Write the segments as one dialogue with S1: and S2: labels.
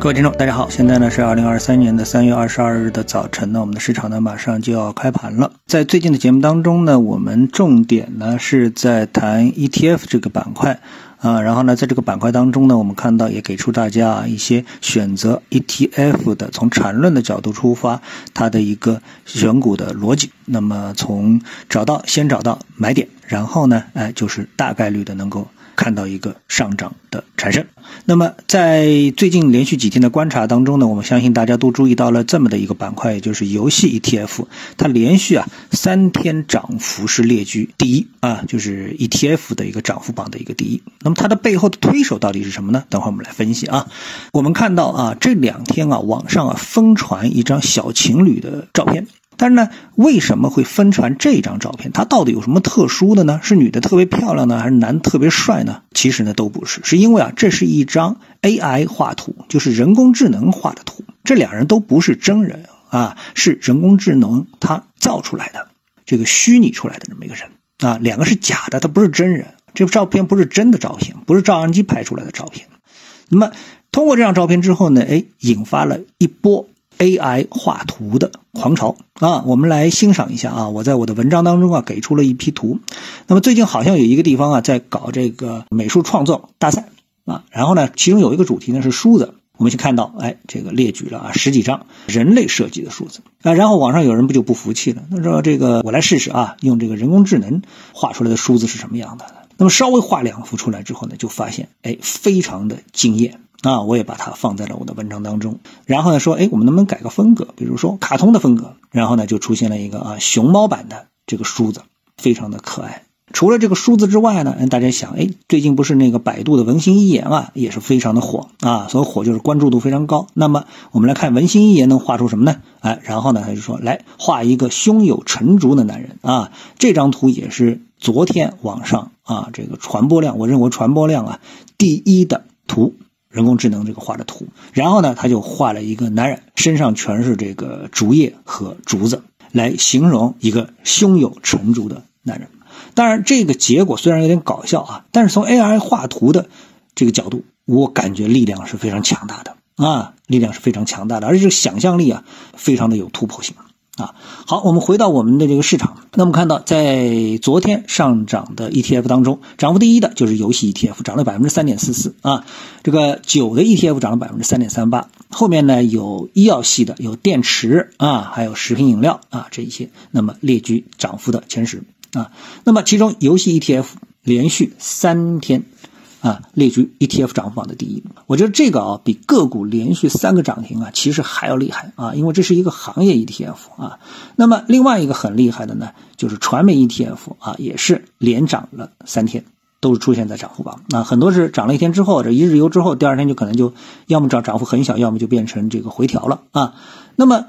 S1: 各位听众，大家好，现在呢是二零二三年的三月二十二日的早晨呢，我们的市场呢马上就要开盘了。在最近的节目当中呢，我们重点呢是在谈 ETF 这个板块啊，然后呢在这个板块当中呢，我们看到也给出大家一些选择 ETF 的从缠论的角度出发，它的一个选股的逻辑。那么从找到先找到买点，然后呢，哎就是大概率的能够。看到一个上涨的产生，那么在最近连续几天的观察当中呢，我们相信大家都注意到了这么的一个板块，也就是游戏 ETF，它连续啊三天涨幅是列居第一啊，就是 ETF 的一个涨幅榜的一个第一。那么它的背后的推手到底是什么呢？等会儿我们来分析啊。我们看到啊这两天啊网上啊疯传一张小情侣的照片。但是呢，为什么会分传这张照片？它到底有什么特殊的呢？是女的特别漂亮呢，还是男特别帅呢？其实呢，都不是，是因为啊，这是一张 AI 画图，就是人工智能画的图。这两人都不是真人啊，是人工智能它造出来的，这个虚拟出来的这么一个人啊，两个是假的，它不是真人。这照片不是真的照片，不是照相机拍出来的照片。那么通过这张照片之后呢，哎，引发了一波。AI 画图的狂潮啊，我们来欣赏一下啊！我在我的文章当中啊给出了一批图。那么最近好像有一个地方啊在搞这个美术创作大赛啊，然后呢，其中有一个主题呢是梳子。我们先看到，哎，这个列举了啊十几张人类设计的梳子啊。然后网上有人不就不服气了，他说：“这个我来试试啊，用这个人工智能画出来的梳子是什么样的？”那么稍微画两幅出来之后呢，就发现哎，非常的惊艳。啊，我也把它放在了我的文章当中。然后呢，说，哎，我们能不能改个风格？比如说卡通的风格。然后呢，就出现了一个啊熊猫版的这个梳子，非常的可爱。除了这个梳子之外呢，大家想，哎，最近不是那个百度的文心一言啊，也是非常的火啊。所以火就是关注度非常高。那么我们来看文心一言能画出什么呢？哎，然后呢，他就说，来画一个胸有成竹的男人啊。这张图也是昨天网上啊这个传播量，我认为传播量啊第一的图。人工智能这个画的图，然后呢，他就画了一个男人身上全是这个竹叶和竹子，来形容一个胸有成竹的男人。当然，这个结果虽然有点搞笑啊，但是从 AI 画图的这个角度，我感觉力量是非常强大的啊，力量是非常强大的，而且这个想象力啊，非常的有突破性。啊，好，我们回到我们的这个市场。那么看到，在昨天上涨的 ETF 当中，涨幅第一的就是游戏 ETF，涨了百分之三点四四啊。这个酒的 ETF 涨了百分之三点三八。后面呢有医药系的，有电池啊，还有食品饮料啊这一些，那么列居涨幅的前十啊。那么其中游戏 ETF 连续三天。啊，列居 ETF 涨幅榜的第一。我觉得这个啊，比个股连续三个涨停啊，其实还要厉害啊，因为这是一个行业 ETF 啊。那么另外一个很厉害的呢，就是传媒 ETF 啊，也是连涨了三天，都是出现在涨幅榜。那很多是涨了一天之后，这一日游之后，第二天就可能就要么涨涨幅很小，要么就变成这个回调了啊。那么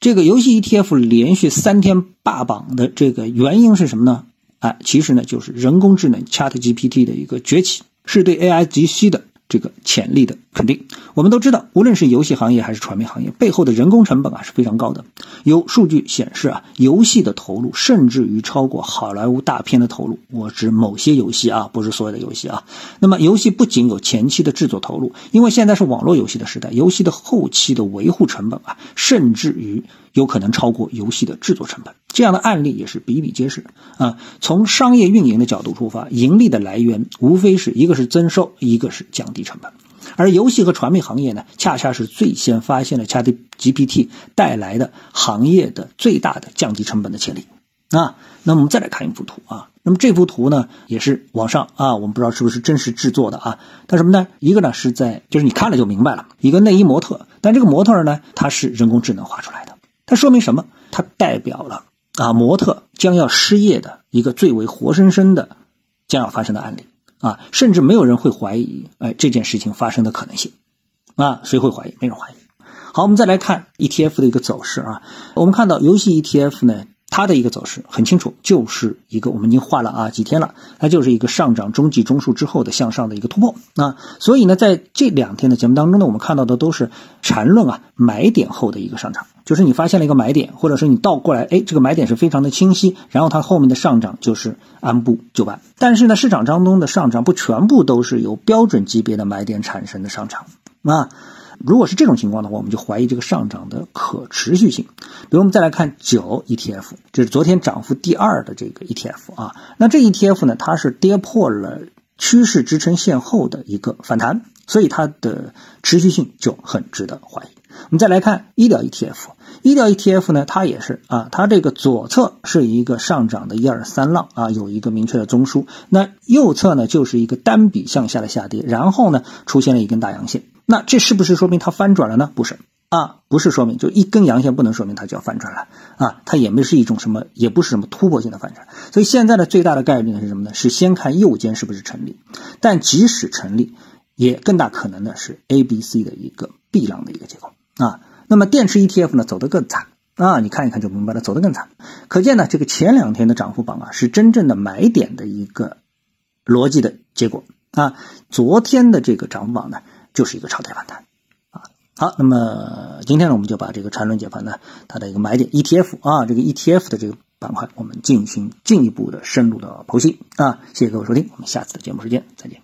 S1: 这个游戏 ETF 连续三天霸榜的这个原因是什么呢？啊，其实呢就是人工智能 ChatGPT 的一个崛起。是对 AI 及时的这个潜力的。肯定。我们都知道，无论是游戏行业还是传媒行业，背后的人工成本啊是非常高的。有数据显示啊，游戏的投入甚至于超过好莱坞大片的投入。我指某些游戏啊，不是所有的游戏啊。那么，游戏不仅有前期的制作投入，因为现在是网络游戏的时代，游戏的后期的维护成本啊，甚至于。有可能超过游戏的制作成本，这样的案例也是比比皆是啊。从商业运营的角度出发，盈利的来源无非是一个是增收，一个是降低成本。而游戏和传媒行业呢，恰恰是最先发现了 ChatGPT 带来的行业的最大的降低成本的潜力啊。那我们再来看一幅图啊。那么这幅图呢，也是网上啊，我们不知道是不是真实制作的啊。它什么呢？一个呢是在，就是你看了就明白了，一个内衣模特，但这个模特呢，它是人工智能画出来的。它说明什么？它代表了啊，模特将要失业的一个最为活生生的将要发生的案例啊，甚至没有人会怀疑哎这件事情发生的可能性啊，谁会怀疑？没人怀疑。好，我们再来看 ETF 的一个走势啊，我们看到游戏 ETF 呢。它的一个走势很清楚，就是一个我们已经画了啊几天了，它就是一个上涨中继中枢之后的向上的一个突破啊。所以呢，在这两天的节目当中呢，我们看到的都是缠论啊买点后的一个上涨，就是你发现了一个买点，或者说你倒过来，哎，这个买点是非常的清晰，然后它后面的上涨就是按部就班。但是呢，市场当中的上涨不全部都是由标准级别的买点产生的上涨。啊。如果是这种情况的话，我们就怀疑这个上涨的可持续性。比如我们再来看九 ETF，这是昨天涨幅第二的这个 ETF 啊。那这 ETF 呢，它是跌破了趋势支撑线后的一个反弹，所以它的持续性就很值得怀疑。我们再来看医疗 ETF，医疗 ETF 呢，它也是啊，它这个左侧是一个上涨的一二三浪啊，有一个明确的中枢。那右侧呢，就是一个单笔向下的下跌，然后呢，出现了一根大阳线。那这是不是说明它翻转了呢？不是啊，不是说明就一根阳线不能说明它就要翻转了啊，它也没是一种什么，也不是什么突破性的反转。所以现在的最大的概率呢是什么呢？是先看右肩是不是成立，但即使成立，也更大可能的是 A、B、C 的一个 B 浪的一个结构啊。那么电池 ETF 呢走得更惨啊，你看一看就明白了，走得更惨。可见呢，这个前两天的涨幅榜啊是真正的买点的一个逻辑的结果啊。昨天的这个涨幅榜呢。就是一个超跌反弹，啊，好，那么今天呢，我们就把这个缠论解盘呢，它的一个买点 ETF 啊，这个 ETF 的这个板块，我们进行进一步的深入的剖析啊，谢谢各位收听，我们下次的节目时间再见。